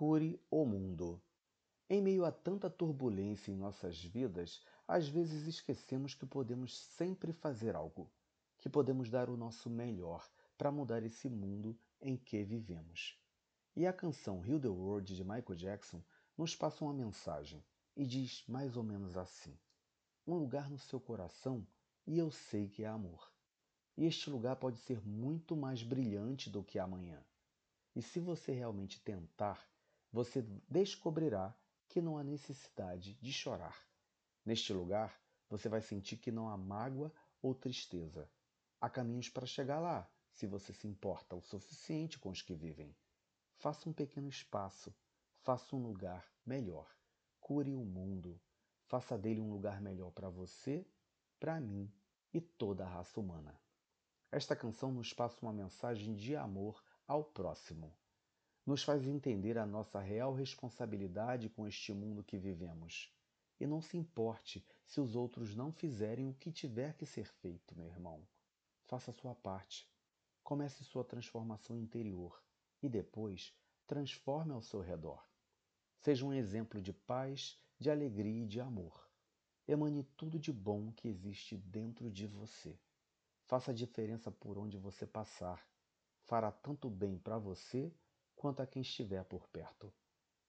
Cure o mundo. Em meio a tanta turbulência em nossas vidas, às vezes esquecemos que podemos sempre fazer algo, que podemos dar o nosso melhor para mudar esse mundo em que vivemos. E a canção Heal the World de Michael Jackson nos passa uma mensagem e diz mais ou menos assim: Um lugar no seu coração e eu sei que é amor. E este lugar pode ser muito mais brilhante do que amanhã. E se você realmente tentar, você descobrirá que não há necessidade de chorar. Neste lugar, você vai sentir que não há mágoa ou tristeza. Há caminhos para chegar lá, se você se importa o suficiente com os que vivem. Faça um pequeno espaço, faça um lugar melhor. Cure o mundo. Faça dele um lugar melhor para você, para mim e toda a raça humana. Esta canção nos passa uma mensagem de amor ao próximo nos faz entender a nossa real responsabilidade com este mundo que vivemos. E não se importe se os outros não fizerem o que tiver que ser feito, meu irmão. Faça sua parte. Comece sua transformação interior e depois transforme ao seu redor. Seja um exemplo de paz, de alegria e de amor. Emane tudo de bom que existe dentro de você. Faça a diferença por onde você passar. Fará tanto bem para você quanto a quem estiver por perto.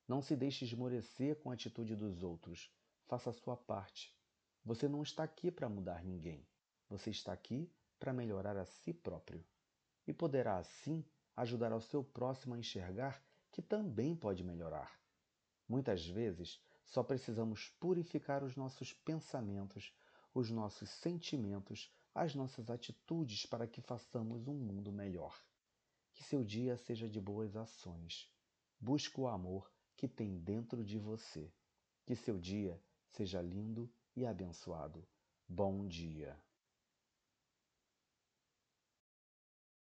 Não se deixe esmorecer com a atitude dos outros. Faça a sua parte. Você não está aqui para mudar ninguém. Você está aqui para melhorar a si próprio. E poderá, assim, ajudar ao seu próximo a enxergar que também pode melhorar. Muitas vezes, só precisamos purificar os nossos pensamentos, os nossos sentimentos, as nossas atitudes para que façamos um mundo melhor. Que seu dia seja de boas ações. Busque o amor que tem dentro de você. Que seu dia seja lindo e abençoado. Bom dia.